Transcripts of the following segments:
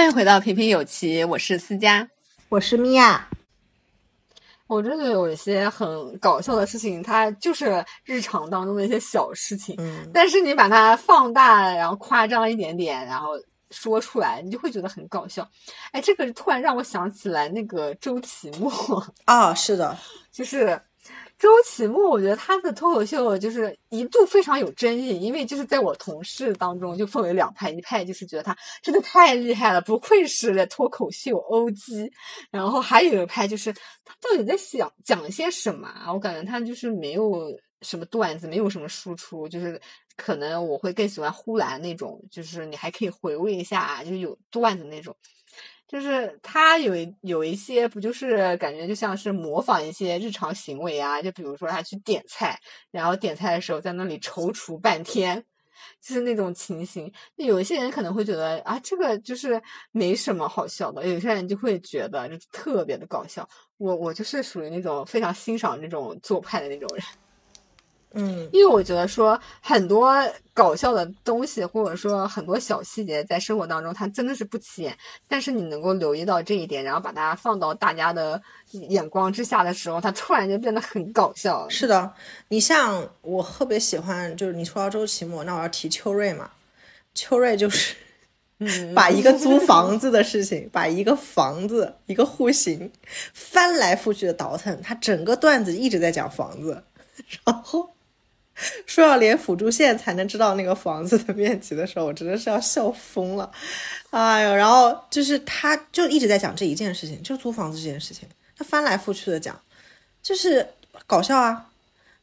欢迎回到平平有奇，我是思佳，我是米娅。我真的有一些很搞笑的事情，它就是日常当中的一些小事情，嗯，但是你把它放大，然后夸张一点点，然后说出来，你就会觉得很搞笑。哎，这个突然让我想起来那个周奇墨啊，是的，就是。周奇墨，我觉得他的脱口秀就是一度非常有争议，因为就是在我同事当中就分为两派，一派就是觉得他真的太厉害了，不愧是脱口秀 OG，然后还有一派就是他到底在想讲些什么？我感觉他就是没有什么段子，没有什么输出，就是可能我会更喜欢呼兰那种，就是你还可以回味一下，就是有段子那种。就是他有有一些不就是感觉就像是模仿一些日常行为啊，就比如说他去点菜，然后点菜的时候在那里踌躇半天，就是那种情形。那有一些人可能会觉得啊，这个就是没什么好笑的，有些人就会觉得就特别的搞笑。我我就是属于那种非常欣赏那种做派的那种人。嗯，因为我觉得说很多搞笑的东西，或者说很多小细节，在生活当中它真的是不起眼，但是你能够留意到这一点，然后把它放到大家的眼光之下的时候，它突然就变得很搞笑。是的，你像我特别喜欢，就是你说到周奇墨，那我要提秋瑞嘛。秋瑞就是，嗯，把一个租房子的事情，把一个房子一个户型翻来覆去的倒腾，他整个段子一直在讲房子，然后。说要连辅助线才能知道那个房子的面积的时候，我真的是要笑疯了。哎呦，然后就是他就一直在讲这一件事情，就租房子这件事情，他翻来覆去的讲，就是搞笑啊。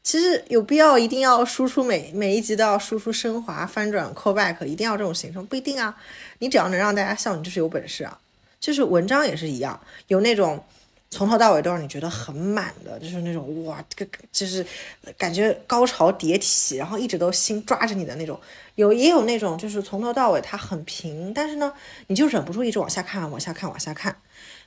其实有必要一定要输出每每一集都要输出升华、翻转、callback，一定要这种形式？不一定啊。你只要能让大家笑，你就是有本事啊。就是文章也是一样，有那种。从头到尾都让你觉得很满的，就是那种哇，这个就是感觉高潮迭起，然后一直都心抓着你的那种。有也有那种就是从头到尾它很平，但是呢，你就忍不住一直往下看，往下看，往下看。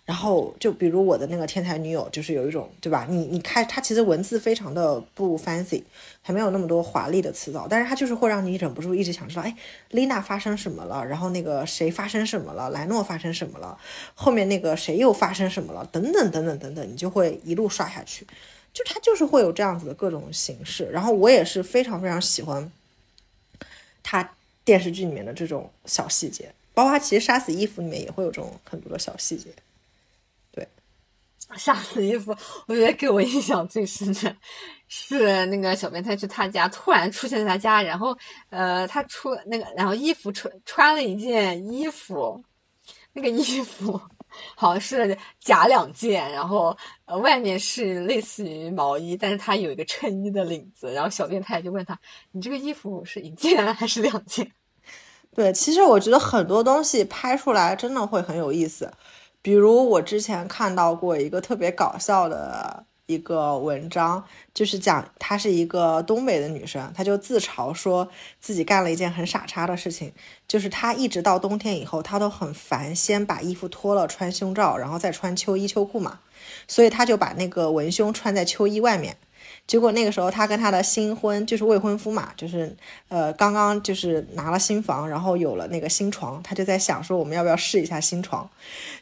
然后就比如我的那个天才女友，就是有一种对吧？你你看它其实文字非常的不 fancy，还没有那么多华丽的词藻，但是它就是会让你忍不住一直想知道，哎，丽娜发生什么了？然后那个谁发生什么了？莱诺发生什么了？后面那个谁又发生什么了？等等等等等等，你就会一路刷下去。就它就是会有这样子的各种形式。然后我也是非常非常喜欢他电视剧里面的这种小细节，包括他其实杀死伊芙里面也会有这种很多的小细节。杀死衣服，我觉得给我印象最深的是那个小变态去他家，突然出现在他家，然后呃，他出那个，然后衣服穿穿了一件衣服，那个衣服好像是假两件，然后外面是类似于毛衣，但是他有一个衬衣的领子，然后小变态就问他，你这个衣服是一件还是两件？对，其实我觉得很多东西拍出来真的会很有意思。比如我之前看到过一个特别搞笑的一个文章，就是讲她是一个东北的女生，她就自嘲说自己干了一件很傻叉的事情，就是她一直到冬天以后，她都很烦，先把衣服脱了穿胸罩，然后再穿秋衣秋裤嘛，所以她就把那个文胸穿在秋衣外面。结果那个时候，她跟她的新婚就是未婚夫嘛，就是呃刚刚就是拿了新房，然后有了那个新床，她就在想说我们要不要试一下新床。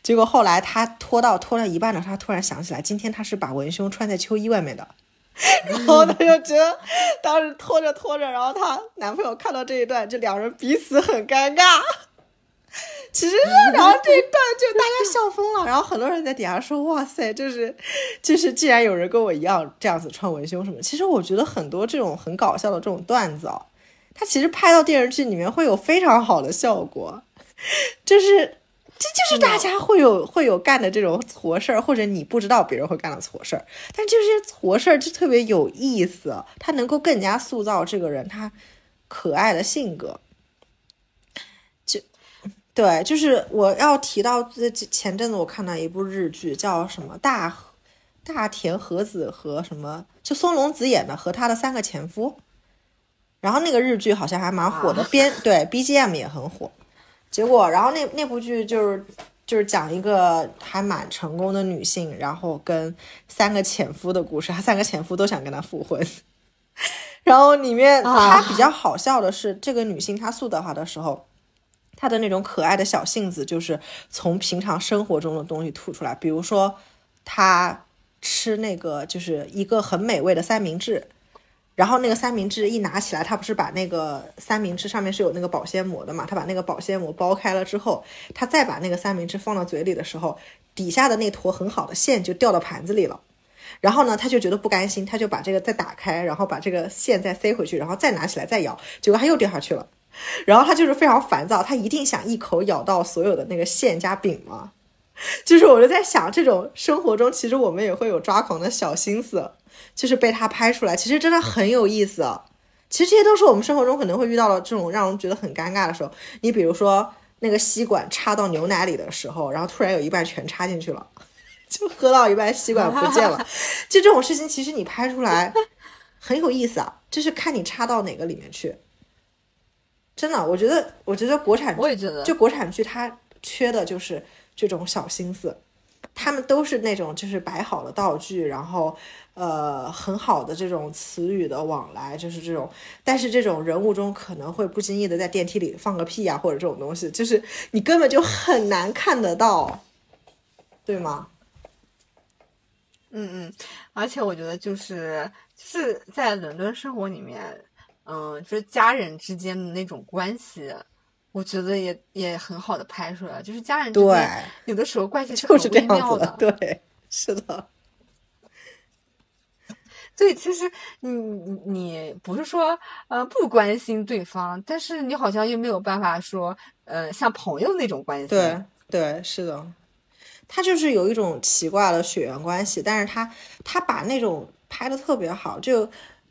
结果后来她拖到拖了一半的时候，她突然想起来，今天她是把文胸穿在秋衣外面的，然后她就觉得当时拖着拖着，然后她男朋友看到这一段，就两人彼此很尴尬。其实，然后这一段就大家笑疯了，然后很多人在底下说：“哇塞，就是，就是，既然有人跟我一样这样子穿文胸什么，其实我觉得很多这种很搞笑的这种段子啊，它其实拍到电视剧里面会有非常好的效果，就是，这就是大家会有会有干的这种错事儿，或者你不知道别人会干的错事儿，但这些错事儿就特别有意思，它能够更加塑造这个人他可爱的性格。”对，就是我要提到这前阵子我看到一部日剧，叫什么大大田和子和什么，就松隆子演的和他的三个前夫，然后那个日剧好像还蛮火的，编对 BGM 也很火。结果，然后那那部剧就是就是讲一个还蛮成功的女性，然后跟三个前夫的故事，她三个前夫都想跟她复婚。然后里面她比较好笑的是，这个女性她塑造她的时候。他的那种可爱的小性子，就是从平常生活中的东西吐出来。比如说，他吃那个就是一个很美味的三明治，然后那个三明治一拿起来，他不是把那个三明治上面是有那个保鲜膜的嘛？他把那个保鲜膜剥开了之后，他再把那个三明治放到嘴里的时候，底下的那坨很好的馅就掉到盘子里了。然后呢，他就觉得不甘心，他就把这个再打开，然后把这个馅再塞回去，然后再拿起来再咬，结果他又掉下去了。然后他就是非常烦躁，他一定想一口咬到所有的那个馅加饼嘛。就是我就在想，这种生活中其实我们也会有抓狂的小心思，就是被他拍出来，其实真的很有意思。其实这些都是我们生活中可能会遇到的这种让人觉得很尴尬的时候。你比如说那个吸管插到牛奶里的时候，然后突然有一半全插进去了。就喝到一半，吸管不见了。就这种事情，其实你拍出来很有意思啊，就是看你插到哪个里面去。真的，我觉得，我觉得国产，我也觉得，就国产剧它缺的就是这种小心思。他们都是那种就是摆好了道具，然后呃很好的这种词语的往来，就是这种。但是这种人物中可能会不经意的在电梯里放个屁呀，或者这种东西，就是你根本就很难看得到，对吗？嗯嗯，而且我觉得就是就是在伦敦生活里面，嗯，就是家人之间的那种关系，我觉得也也很好的拍出来，就是家人之间有的时候关系是很微妙的，对，是的。所以其实你你不是说呃不关心对方，但是你好像又没有办法说呃像朋友那种关系，对对，是的。他就是有一种奇怪的血缘关系，但是他他把那种拍的特别好，就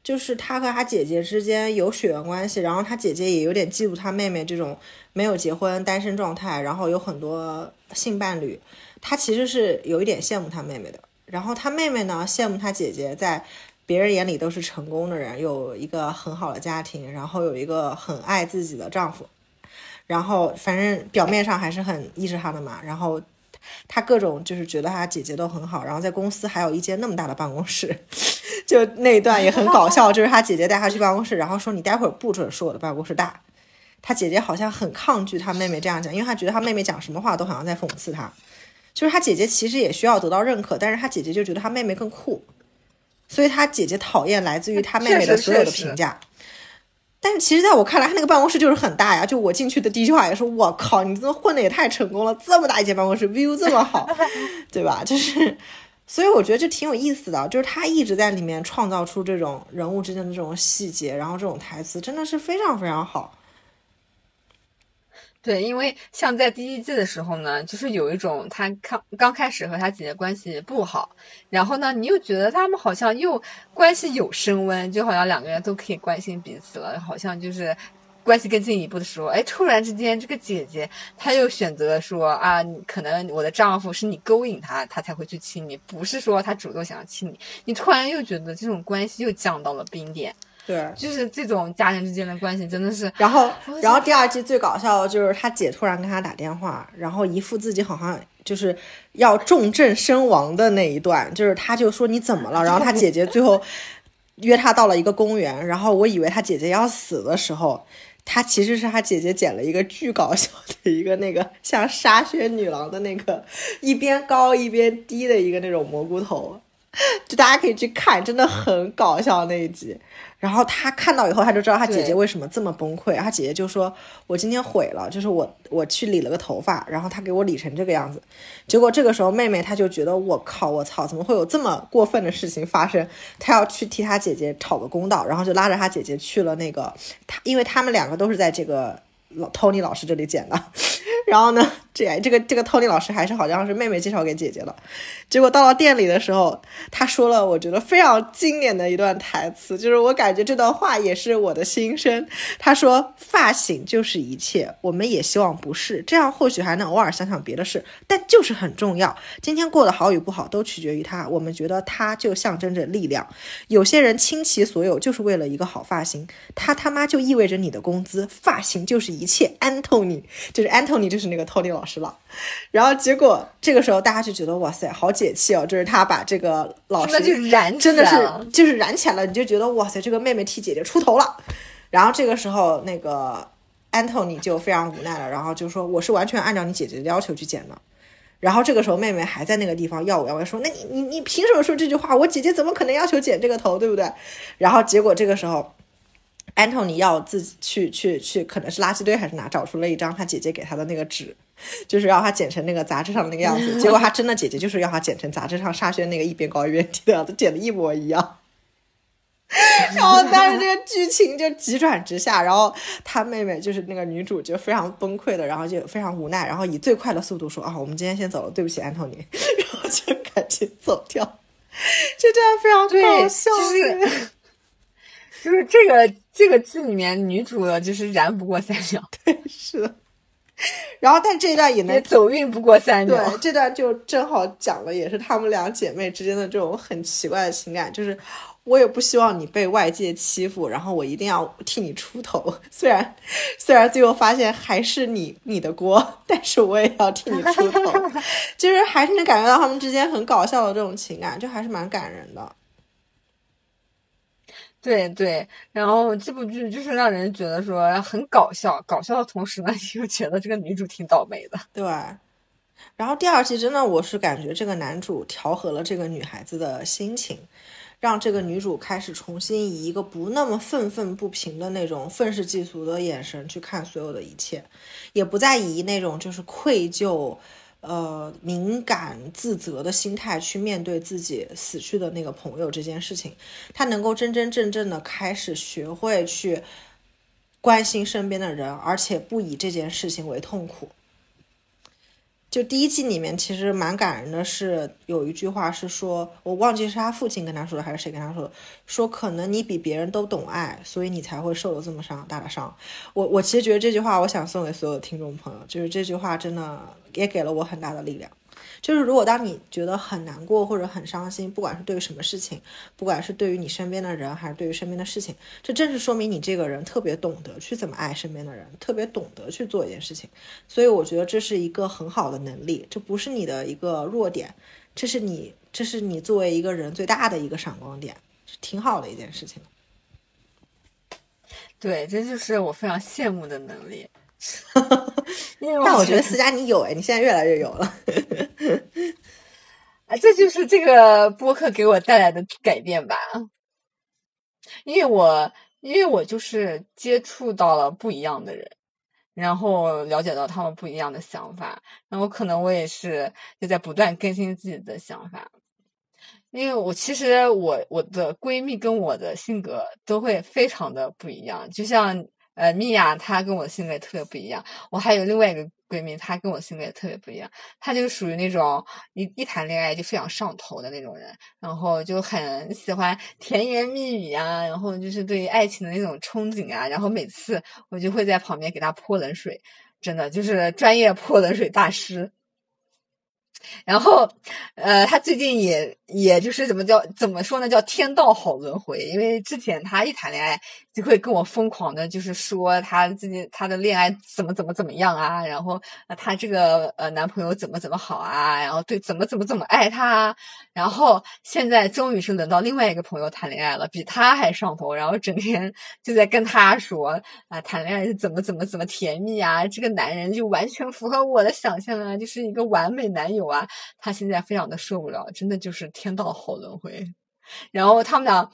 就是他和他姐姐之间有血缘关系，然后他姐姐也有点嫉妒他妹妹这种没有结婚单身状态，然后有很多性伴侣，他其实是有一点羡慕他妹妹的，然后他妹妹呢羡慕他姐姐在别人眼里都是成功的人，有一个很好的家庭，然后有一个很爱自己的丈夫，然后反正表面上还是很依着他的嘛，然后。他各种就是觉得他姐姐都很好，然后在公司还有一间那么大的办公室，就那一段也很搞笑。就是他姐姐带他去办公室，然后说你待会儿不准说我的办公室大。他姐姐好像很抗拒他妹妹这样讲，因为他觉得他妹妹讲什么话都好像在讽刺他。就是他姐姐其实也需要得到认可，但是他姐姐就觉得他妹妹更酷，所以他姐姐讨厌来自于他妹妹的所有的评价。但是其实，在我看来，他那个办公室就是很大呀。就我进去的第一句话也是：“我靠，你这混的也太成功了，这么大一间办公室，view 这么好，对吧？”就是，所以我觉得这挺有意思的，就是他一直在里面创造出这种人物之间的这种细节，然后这种台词真的是非常非常好。对，因为像在第一季的时候呢，就是有一种他刚刚开始和他姐姐关系不好，然后呢，你又觉得他们好像又关系有升温，就好像两个人都可以关心彼此了，好像就是关系更进一步的时候，哎，突然之间这个姐姐她又选择说啊，可能我的丈夫是你勾引他，他才会去亲你，不是说他主动想要亲你，你突然又觉得这种关系又降到了冰点。对，就是这种家人之间的关系真的是。然后，然后第二季最搞笑的就是他姐突然跟他打电话，然后一副自己好像就是要重症身亡的那一段，就是他就说你怎么了？然后他姐姐最后约他到了一个公园，然后我以为他姐姐要死的时候，他其实是他姐姐剪了一个巨搞笑的一个那个像沙宣女郎的那个一边高一边低的一个那种蘑菇头，就大家可以去看，真的很搞笑那一集。然后他看到以后，他就知道他姐姐为什么这么崩溃。他姐姐就说：“我今天毁了，就是我我去理了个头发，然后他给我理成这个样子。结果这个时候妹妹她就觉得我靠，我操，怎么会有这么过分的事情发生？她要去替她姐姐讨个公道，然后就拉着她姐姐去了那个他，因为他们两个都是在这个老 Tony 老师这里剪的。然后呢，这这个这个 Tony 老师还是好像是妹妹介绍给姐姐的。”结果到了店里的时候，他说了我觉得非常经典的一段台词，就是我感觉这段话也是我的心声。他说：“发型就是一切，我们也希望不是这样，或许还能偶尔想想别的事，但就是很重要。今天过得好与不好都取决于他。我们觉得他就象征着力量。有些人倾其所有就是为了一个好发型，他他妈就意味着你的工资。发型就是一切。Antony 就是 Antony 就是那个 Tony 老师了。然后结果这个时候大家就觉得哇塞，好。”解气哦，就是他把这个老师就燃，真的是就是燃起来了，你就觉得哇塞，这个妹妹替姐姐出头了。然后这个时候，那个 Anthony 就非常无奈了，然后就说我是完全按照你姐姐的要求去剪的。然后这个时候妹妹还在那个地方耀武扬威说，那你你你凭什么说这句话？我姐姐怎么可能要求剪这个头，对不对？然后结果这个时候。Anthony 要自己去去去，可能是垃圾堆还是哪，找出了一张他姐姐给他的那个纸，就是让他剪成那个杂志上的那个样子。结果他真的姐姐就是要他剪成杂志上沙宣那个一边高一边低的样子，剪的一模一样。然后，但是这个剧情就急转直下，然后他妹妹就是那个女主就非常崩溃的，然后就非常无奈，然后以最快的速度说啊，我们今天先走了，对不起，Anthony，然后就赶紧走掉。这样非常搞笑，就是 就是这个。这个剧里面女主就是燃不过三秒，对，是的。然后，但这一段也能走运不过三年。对，这段就正好讲了，也是她们两姐妹之间的这种很奇怪的情感，就是我也不希望你被外界欺负，然后我一定要替你出头。虽然虽然最后发现还是你你的锅，但是我也要替你出头。就是还是能感觉到他们之间很搞笑的这种情感，就还是蛮感人的。对对，然后这部剧就是让人觉得说很搞笑，搞笑的同时呢，又觉得这个女主挺倒霉的。对，然后第二季真的我是感觉这个男主调和了这个女孩子的心情，让这个女主开始重新以一个不那么愤愤不平的那种愤世嫉俗的眼神去看所有的一切，也不再以那种就是愧疚。呃，敏感自责的心态去面对自己死去的那个朋友这件事情，他能够真真正正的开始学会去关心身边的人，而且不以这件事情为痛苦。就第一季里面，其实蛮感人的，是有一句话是说，我忘记是他父亲跟他说的，还是谁跟他说的，说可能你比别人都懂爱，所以你才会受了这么伤大的伤。我我其实觉得这句话，我想送给所有听众朋友，就是这句话真的也给了我很大的力量。就是如果当你觉得很难过或者很伤心，不管是对于什么事情，不管是对于你身边的人还是对于身边的事情，这正是说明你这个人特别懂得去怎么爱身边的人，特别懂得去做一件事情。所以我觉得这是一个很好的能力，这不是你的一个弱点，这是你这是你作为一个人最大的一个闪光点，挺好的一件事情。对，这就是我非常羡慕的能力。但我觉得思佳你有哎，你现在越来越有了。啊，这就是这个播客给我带来的改变吧。因为我，因为我就是接触到了不一样的人，然后了解到他们不一样的想法，然后可能我也是就在不断更新自己的想法。因为我其实我我的闺蜜跟我的性格都会非常的不一样，就像。呃，米娅她跟我性格特别不一样。我还有另外一个闺蜜，她跟我性格也特别不一样。她就属于那种一一谈恋爱就非常上头的那种人，然后就很喜欢甜言蜜语啊，然后就是对于爱情的那种憧憬啊。然后每次我就会在旁边给她泼冷水，真的就是专业泼冷水大师。然后，呃，他最近也也就是怎么叫怎么说呢？叫天道好轮回。因为之前他一谈恋爱就会跟我疯狂的，就是说他自己他的恋爱怎么怎么怎么样啊，然后他这个呃男朋友怎么怎么好啊，然后对怎么怎么怎么爱他。然后现在终于是轮到另外一个朋友谈恋爱了，比他还上头，然后整天就在跟他说啊，谈恋爱是怎么怎么怎么甜蜜啊，这个男人就完全符合我的想象啊，就是一个完美男友啊。他现在非常的受不了，真的就是天道好轮回。然后他们俩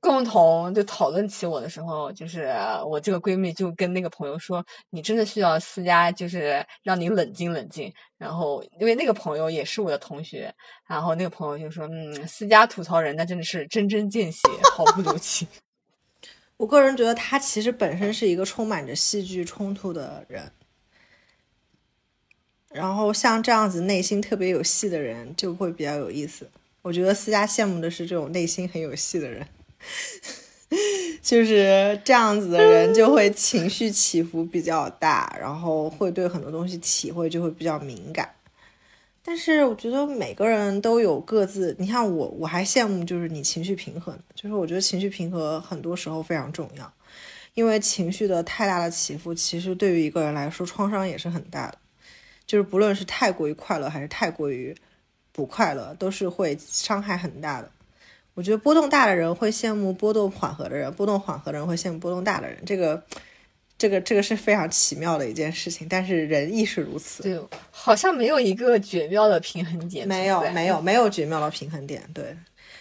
共同就讨论起我的时候，就是我这个闺蜜就跟那个朋友说：“你真的需要私家，就是让你冷静冷静。”然后因为那个朋友也是我的同学，然后那个朋友就说：“嗯，私家吐槽人那真的是针针见血，毫不留情。”我个人觉得他其实本身是一个充满着戏剧冲突的人。然后像这样子内心特别有戏的人就会比较有意思。我觉得思佳羡慕的是这种内心很有戏的人，就是这样子的人就会情绪起伏比较大，然后会对很多东西体会就会比较敏感。但是我觉得每个人都有各自，你看我我还羡慕就是你情绪平衡，就是我觉得情绪平和很多时候非常重要，因为情绪的太大的起伏，其实对于一个人来说创伤也是很大的。就是不论是太过于快乐还是太过于不快乐，都是会伤害很大的。我觉得波动大的人会羡慕波动缓和的人，波动缓和的人会羡慕波动大的人。这个这个这个是非常奇妙的一件事情，但是人亦是如此。对，好像没有一个绝妙的平衡点。没有，没有，没有绝妙的平衡点。对，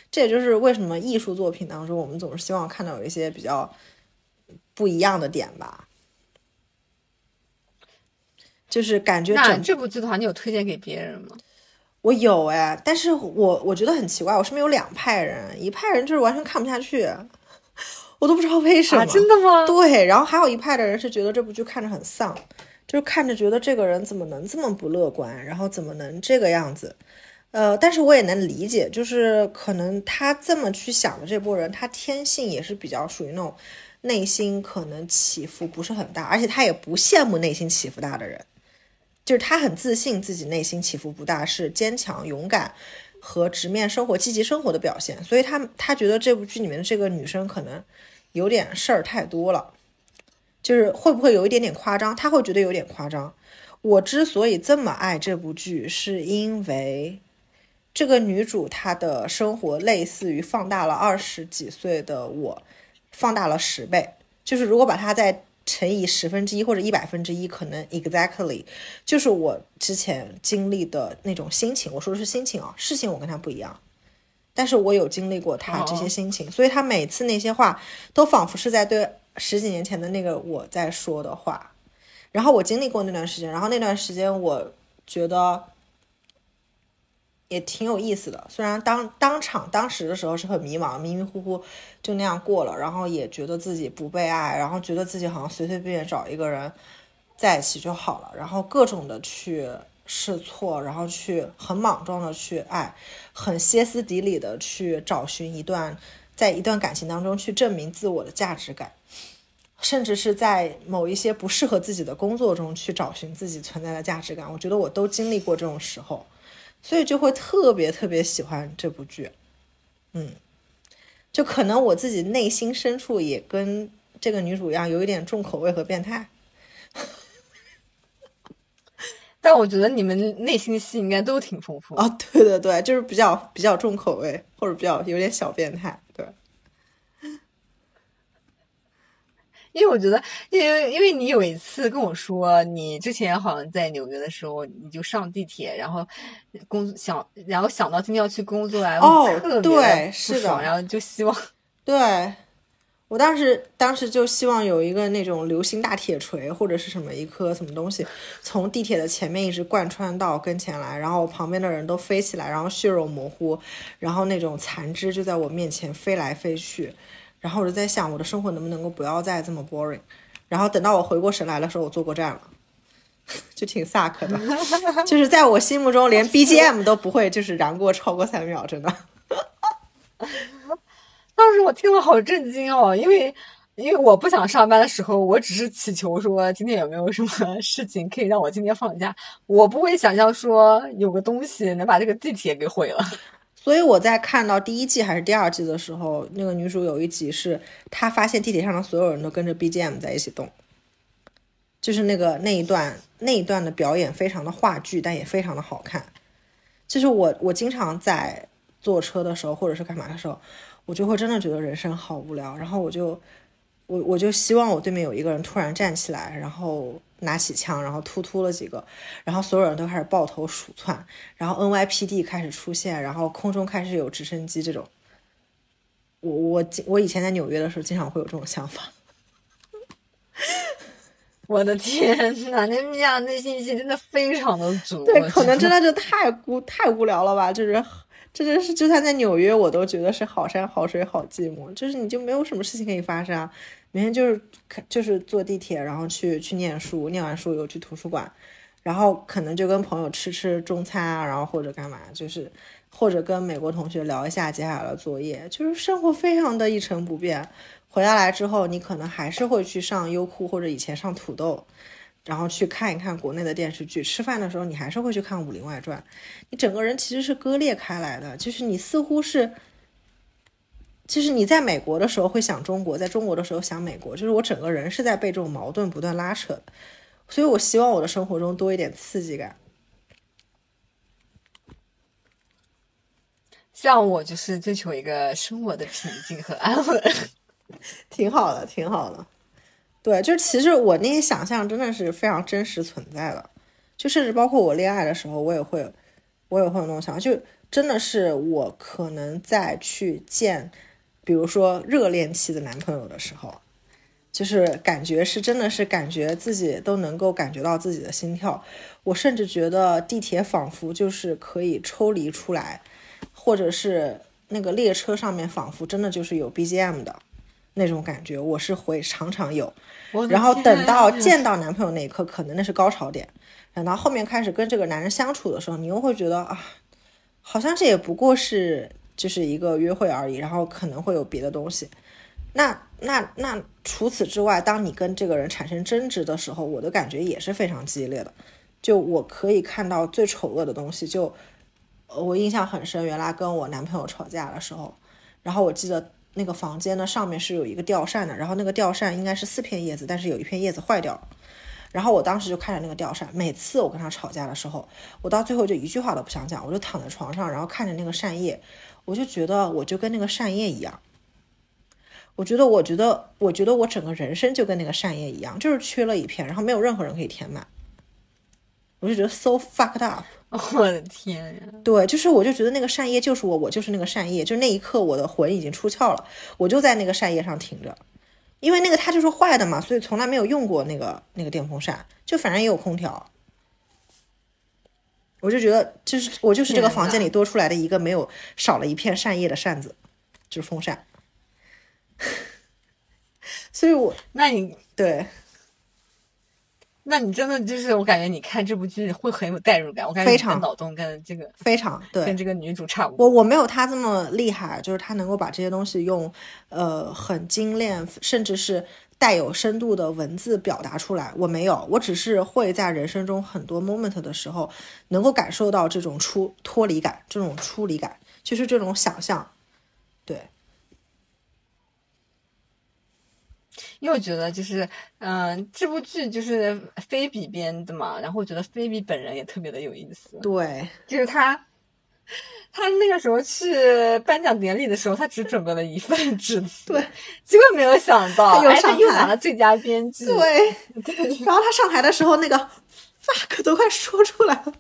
这也就是为什么艺术作品当中，我们总是希望看到有一些比较不一样的点吧。就是感觉那这部剧的话，你有推荐给别人吗？我有哎，但是我我觉得很奇怪，我身边有两派人，一派人就是完全看不下去。我都不知道为什么，真的吗？对，然后还有一派的人是觉得这部剧看着很丧，就是看着觉得这个人怎么能这么不乐观，然后怎么能这个样子？呃，但是我也能理解，就是可能他这么去想的这波人，他天性也是比较属于那种内心可能起伏不是很大，而且他也不羡慕内心起伏大的人，就是他很自信自己内心起伏不大，是坚强勇敢和直面生活、积极生活的表现，所以他他觉得这部剧里面的这个女生可能。有点事儿太多了，就是会不会有一点点夸张？他会觉得有点夸张。我之所以这么爱这部剧，是因为这个女主她的生活类似于放大了二十几岁的我，放大了十倍。就是如果把她在乘以十分之一或者一百分之一，可能 exactly 就是我之前经历的那种心情。我说的是心情啊，事情我跟他不一样。但是我有经历过他这些心情，所以他每次那些话都仿佛是在对十几年前的那个我在说的话。然后我经历过那段时间，然后那段时间我觉得也挺有意思的。虽然当当场当时的时候是很迷茫，迷迷糊糊就那样过了，然后也觉得自己不被爱，然后觉得自己好像随随便便找一个人在一起就好了，然后各种的去。试错，然后去很莽撞的去爱，很歇斯底里的去找寻一段，在一段感情当中去证明自我的价值感，甚至是在某一些不适合自己的工作中去找寻自己存在的价值感。我觉得我都经历过这种时候，所以就会特别特别喜欢这部剧。嗯，就可能我自己内心深处也跟这个女主一样，有一点重口味和变态。但我觉得你们内心戏应该都挺丰富啊！对对对，就是比较比较重口味，或者比较有点小变态。对，因为我觉得，因为因为你有一次跟我说，你之前好像在纽约的时候，你就上地铁，然后工想，然后想到今天要去工作，然后特别不爽，然后就希望对。我当时当时就希望有一个那种流星大铁锤或者是什么一颗什么东西，从地铁的前面一直贯穿到跟前来，然后旁边的人都飞起来，然后血肉模糊，然后那种残肢就在我面前飞来飞去，然后我就在想我的生活能不能够不要再这么 boring，然后等到我回过神来的时候，我坐过站了，就挺 suck 的，就是在我心目中连 BGM 都不会就是燃过超过三秒，真的。当时我听了好震惊哦，因为因为我不想上班的时候，我只是祈求说今天有没有什么事情可以让我今天放假，我不会想象说有个东西能把这个地铁给毁了。所以我在看到第一季还是第二季的时候，那个女主有一集是她发现地铁上的所有人都跟着 BGM 在一起动，就是那个那一段那一段的表演非常的话剧，但也非常的好看。就是我我经常在坐车的时候或者是干嘛的时候。我就会真的觉得人生好无聊，然后我就，我我就希望我对面有一个人突然站起来，然后拿起枪，然后突突了几个，然后所有人都开始抱头鼠窜，然后 NYPD 开始出现，然后空中开始有直升机这种。我我我以前在纽约的时候，经常会有这种想法。我的天呐，那米娅内心戏真的非常的足。对，可能真的就太孤太无聊了吧，就是。这真是，就算在纽约，我都觉得是好山好水好寂寞。就是你就没有什么事情可以发生啊，每天就是就是坐地铁，然后去去念书，念完书又去图书馆，然后可能就跟朋友吃吃中餐啊，然后或者干嘛，就是或者跟美国同学聊一下接下来的作业，就是生活非常的一成不变。回下来之后，你可能还是会去上优酷或者以前上土豆。然后去看一看国内的电视剧，吃饭的时候你还是会去看《武林外传》，你整个人其实是割裂开来的，就是你似乎是，就是你在美国的时候会想中国，在中国的时候想美国，就是我整个人是在被这种矛盾不断拉扯的，所以我希望我的生活中多一点刺激感。像我就是追求一个生活的平静和安稳，挺好的，挺好的。对，就是其实我那些想象真的是非常真实存在的，就甚至包括我恋爱的时候，我也会，我也会有那种想法，就真的是我可能在去见，比如说热恋期的男朋友的时候，就是感觉是真的是感觉自己都能够感觉到自己的心跳，我甚至觉得地铁仿佛就是可以抽离出来，或者是那个列车上面仿佛真的就是有 BGM 的那种感觉，我是会常常有。然后等到见到男朋友那一刻，可能那是高潮点。等到后面开始跟这个男人相处的时候，你又会觉得啊，好像这也不过是就是一个约会而已，然后可能会有别的东西。那那那除此之外，当你跟这个人产生争执的时候，我的感觉也是非常激烈的。就我可以看到最丑恶的东西，就呃我印象很深，原来跟我男朋友吵架的时候，然后我记得那个房间呢上面是有一个吊扇的，然后那个吊扇应该是四片叶子，但是有一片叶子坏掉了。然后我当时就看着那个吊扇，每次我跟他吵架的时候，我到最后就一句话都不想讲，我就躺在床上，然后看着那个扇叶，我就觉得我就跟那个扇叶一样。我觉得，我觉得，我觉得我整个人生就跟那个扇叶一样，就是缺了一片，然后没有任何人可以填满。我就觉得 so fucked up。我的天呀！对，就是我就觉得那个扇叶就是我，我就是那个扇叶，就那一刻我的魂已经出窍了，我就在那个扇叶上停着，因为那个它就是坏的嘛，所以从来没有用过那个那个电风扇，就反正也有空调，我就觉得就是我就是这个房间里多出来的一个没有少了一片扇叶的扇子，就是风扇，所以我那你对那你真的就是，我感觉你看这部剧会很有代入感。我感觉非常脑洞跟这个非常对跟这个女主差不多。我我没有她这么厉害，就是她能够把这些东西用呃很精炼，甚至是带有深度的文字表达出来。我没有，我只是会在人生中很多 moment 的时候，能够感受到这种出脱离感，这种出离感，就是这种想象。对，因为我觉得就是，嗯、这部剧就是菲比编的嘛，然后我觉得菲比本人也特别的有意思，对，就是他，他那个时候去颁奖典礼的时候，他只准备了一份致辞，对，结果没有想到，他又哎，他上又拿了最佳编剧，对。然后他上台的时候，那个 fuck 都快说出来了，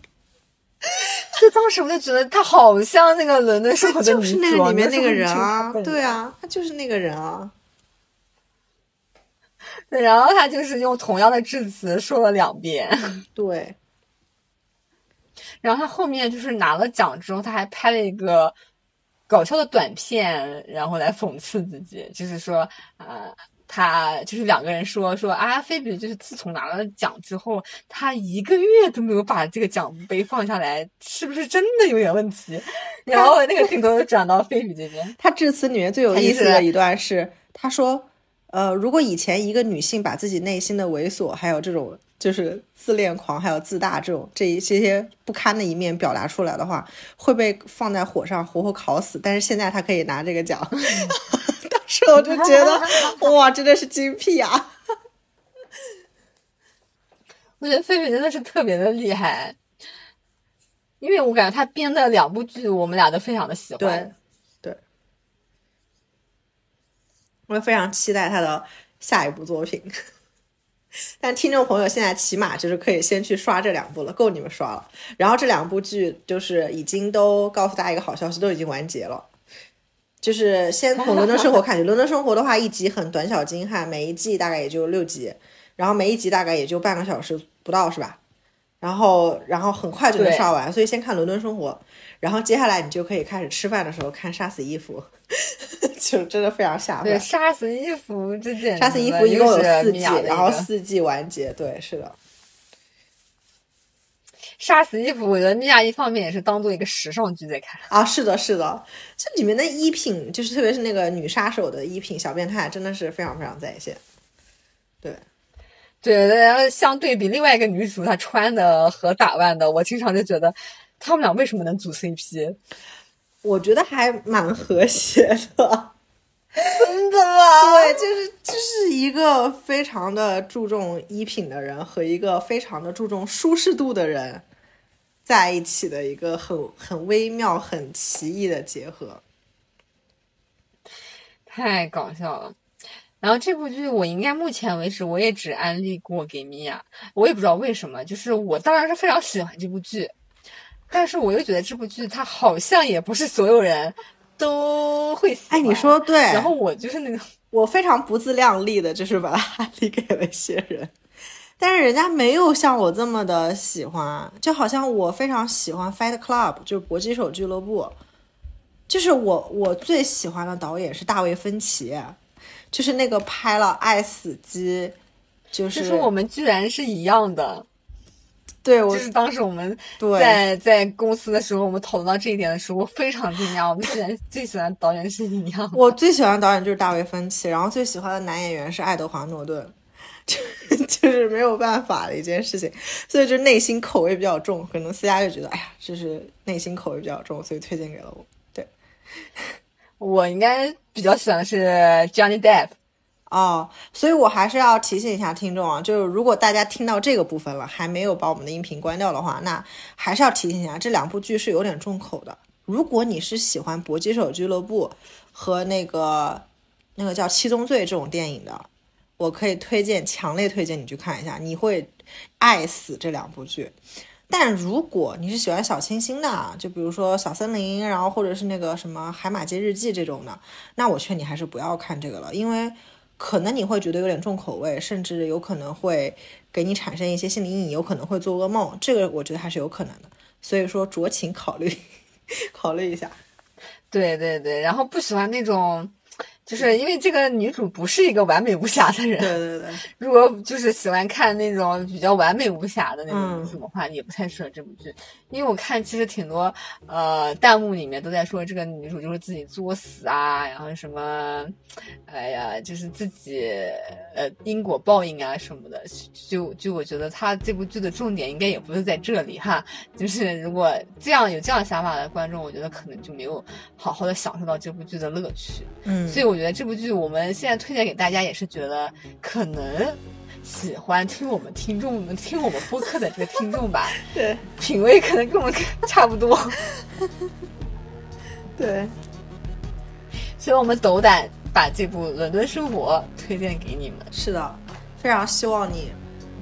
就当时我就觉得他好像那个伦敦生活就是那个里面那个人啊啊，，对啊，他就是那个人啊。对，然后他就是用同样的致辞说了两遍，对，然后他后面就是拿了奖之后，他还拍了一个搞笑的短片，然后来讽刺自己，就是说，呃，他就是两个人说说啊，菲比就是自从拿了奖之后，他一个月都没有把这个奖杯放下来，是不是真的有点问题？然后那个镜头就转到菲比这边，他致辞里面最有意思的一段是，他说，呃，如果以前一个女性把自己内心的猥琐，还有这种就是自恋狂，还有自大这种这一些些不堪的一面表达出来的话，会被放在火上活活烤死。但是现在她可以拿这个奖，当时我就觉得，哇，真的是精辟啊！我觉得菲菲真的是特别的厉害。因为我感觉他编的两部剧，我们俩都非常的喜欢。对，我也非常期待他的下一部作品。但听众朋友现在起码就是可以先去刷这两部了，够你们刷了。然后这两部剧就是已经都告诉大家一个好消息，都已经完结了。就是先从《伦敦生活》看起，《伦敦生活》的话一集很短小精悍，每一季大概也就六集，然后每一集大概也就半个小时不到，是吧？然后然后很快就能刷完，所以先看《伦敦生活》，然后接下来你就可以开始吃饭的时候看《杀死伊芙 》，就真的非常下对，杀死伊芙这简直杀死伊了芙一共是四季，然后四季完结。对，是的，杀死伊芙，我觉得米娅一方面也是当做一个时尚剧在看。啊，是的，是的，这里面的衣品，就是特别是那个女杀手的衣品小变态，真的是非常非常在线。对，对，然后相对比另外一个女主她穿的和打扮的，我经常就觉得他们俩为什么能组 CP？我觉得还蛮和谐的。真的吗？对，就是就是一个非常的注重衣品的人和一个非常的注重舒适度的人在一起的一个很很微妙、很奇异的结合。太搞笑了。然后这部剧我应该目前为止我也只安利过给米娅，我也不知道为什么，就是我当然是非常喜欢这部剧，但是我又觉得这部剧它好像也不是所有人都会喜欢。哎，你说对。然后我就是那个，我非常不自量力的，就是把它安 利给了一些人，但是人家没有像我这么的喜欢，就好像我非常喜欢 Fight Club，就是搏击手俱乐部，就是我我最喜欢的导演是大卫芬奇。就是那个拍了《爱死机》，就是我们居然是一样的。对，就是当时我们在在公司的时候，我们讨论到这一点的时候，我非常惊讶。我们居然最喜欢导演是一样。我最喜欢导演就是大卫芬奇，然后最喜欢的男演员是爱德华诺顿，就 就是没有办法的一件事情。所以就内心口味比较重，可能思佳就觉得，哎呀，就是内心口味比较重，所以推荐给了我。对。我应该比较喜欢的是 Johnny Depp，哦，所以我还是要提醒一下听众啊，就是如果大家听到这个部分了，还没有把我们的音频关掉的话，那还是要提醒一下，这两部剧是有点重口的。如果你是喜欢《搏击手俱乐部》和那个那个叫《七宗罪》这种电影的，我可以推荐，强烈推荐你去看一下，你会爱死这两部剧。但如果你是喜欢小清新的啊，就比如说小森林，然后或者是那个什么海马街日记这种的，那我劝你还是不要看这个了，因为可能你会觉得有点重口味，甚至有可能会给你产生一些心理阴影，有可能会做噩梦，这个我觉得还是有可能的。所以说酌情考虑，考虑一下。对对对，然后不喜欢那种。就是因为这个女主不是一个完美无瑕的人，对对对。如果就是喜欢看那种比较完美无瑕的那种女主的话，也不太适合这部剧。因为我看其实挺多呃弹幕里面都在说这个女主就是自己作死啊，然后什么，哎呀，就是自己呃因果报应啊什么的。就就我觉得她这部剧的重点应该也不是在这里哈。就是如果这样有这样想法的观众，我觉得可能就没有好好的享受到这部剧的乐趣。嗯，所以我。我觉得这部剧我们现在推荐给大家，也是觉得可能喜欢听我们听众们听我们播客的这个听众吧，对，品味可能跟我们 差不多，对，所以我们斗胆把这部《伦敦生活》推荐给你们。是的，非常希望你，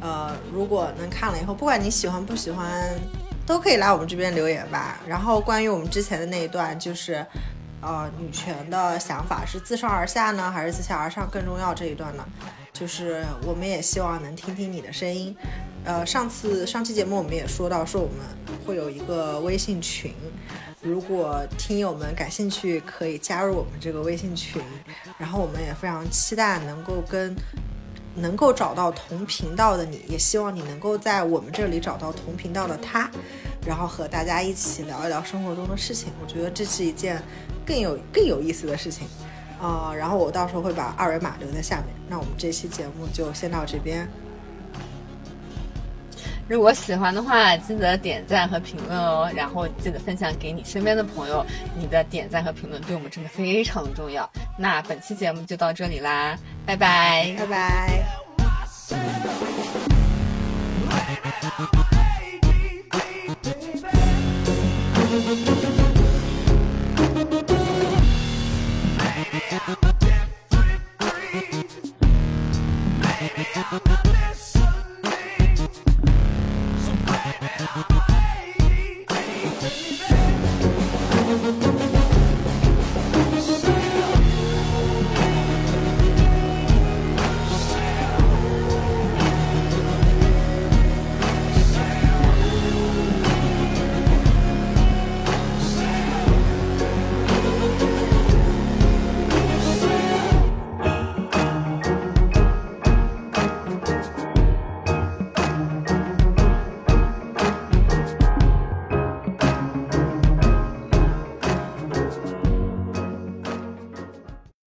呃，如果能看了以后，不管你喜欢不喜欢，都可以来我们这边留言吧。然后关于我们之前的那一段，就是。呃，女权的想法是自上而下呢，还是自下而上更重要？这一段呢，就是我们也希望能听听你的声音。呃，上次上期节目我们也说到，说我们会有一个微信群，如果听友们感兴趣，可以加入我们这个微信群。然后我们也非常期待能够跟能够找到同频道的你，也希望你能够在我们这里找到同频道的他，然后和大家一起聊一聊生活中的事情。我觉得这是一件。更有更有意思的事情，啊，然后我到时候会把二维码留在下面。那我们这期节目就先到这边。如果喜欢的话，记得点赞和评论哦，然后记得分享给你身边的朋友。你的点赞和评论对我们真的非常重要。那本期节目就到这里啦，拜拜，拜拜。